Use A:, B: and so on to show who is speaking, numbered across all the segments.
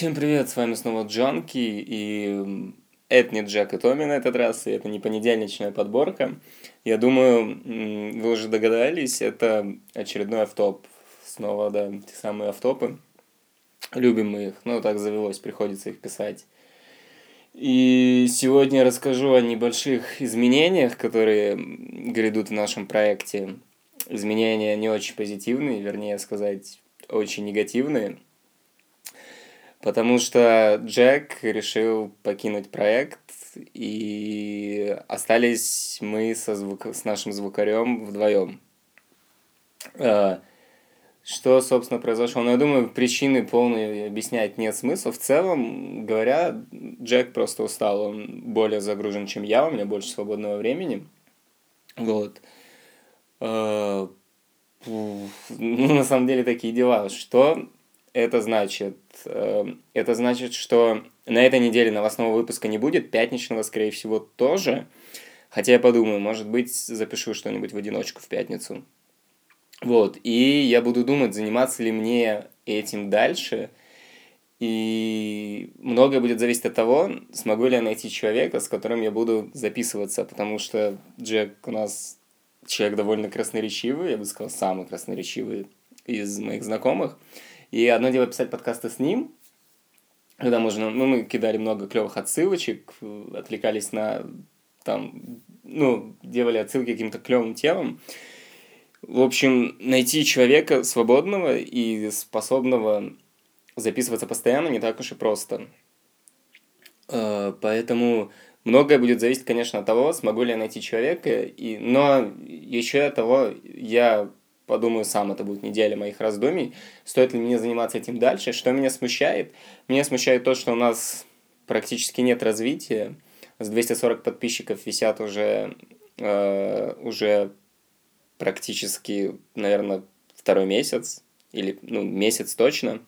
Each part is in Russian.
A: Всем привет, с вами снова Джанки, и это не Джек и Томми на этот раз, и это не понедельничная подборка. Я думаю, вы уже догадались, это очередной автоп. Снова, да, те самые автопы. Любим мы их, ну так завелось, приходится их писать. И сегодня я расскажу о небольших изменениях, которые грядут в нашем проекте. Изменения не очень позитивные, вернее сказать, очень негативные – Потому что Джек решил покинуть проект, и остались мы со звук... с нашим звукарем вдвоем. А, что, собственно, произошло? Ну, я думаю, причины полные объяснять нет смысла. В целом, говоря, Джек просто устал. Он более загружен, чем я, у меня больше свободного времени. Вот. А, ну, на самом деле, такие дела. Что это значит? Эм, это значит, что на этой неделе новостного выпуска не будет, пятничного, скорее всего, тоже. Хотя я подумаю, может быть, запишу что-нибудь в одиночку в пятницу. Вот, и я буду думать, заниматься ли мне этим дальше. И многое будет зависеть от того, смогу ли я найти человека, с которым я буду записываться, потому что Джек у нас человек довольно красноречивый, я бы сказал, самый красноречивый из моих знакомых. И одно дело писать подкасты с ним, когда можно, ну, мы кидали много клевых отсылочек, отвлекались на, там, ну, делали отсылки к каким-то клевым темам. В общем, найти человека свободного и способного записываться постоянно не так уж и просто. Э, поэтому многое будет зависеть, конечно, от того, смогу ли я найти человека, и... но еще от того, я подумаю сам, это будет неделя моих раздумий, стоит ли мне заниматься этим дальше. Что меня смущает? Меня смущает то, что у нас практически нет развития. С 240 подписчиков висят уже, э, уже практически, наверное, второй месяц, или ну, месяц точно.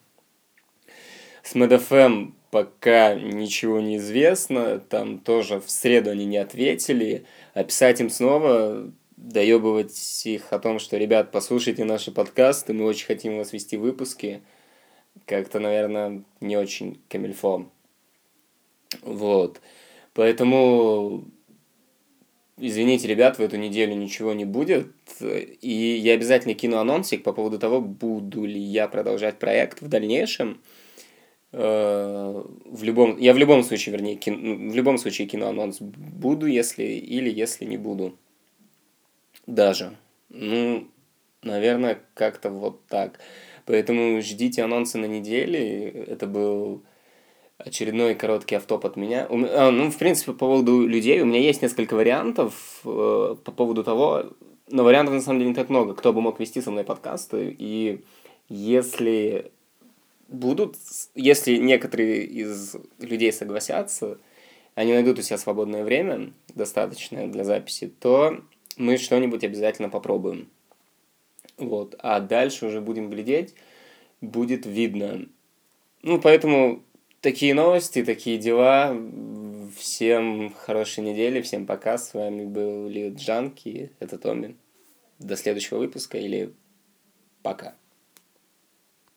A: С MedFM пока ничего не известно, там тоже в среду они не ответили, описать им снова доебывать их о том, что, ребят, послушайте наши подкасты, мы очень хотим у вас вести выпуски, как-то, наверное, не очень камильфо. Вот. Поэтому, извините, ребят, в эту неделю ничего не будет. И я обязательно кину анонсик по поводу того, буду ли я продолжать проект в дальнейшем. Э, в любом, я в любом случае, вернее, кин, в любом случае кину анонс буду, если или если не буду. Даже. Ну, наверное, как-то вот так. Поэтому ждите анонсы на неделе. Это был очередной короткий автоп от меня. А, ну, в принципе, по поводу людей у меня есть несколько вариантов э, по поводу того, но вариантов на самом деле не так много, кто бы мог вести со мной подкасты. И если будут, если некоторые из людей согласятся, они найдут у себя свободное время, достаточное для записи, то мы что-нибудь обязательно попробуем. Вот. А дальше уже будем глядеть, будет видно. Ну, поэтому такие новости, такие дела. Всем хорошей недели, всем пока. С вами был Джанки, это Томми. До следующего выпуска или пока.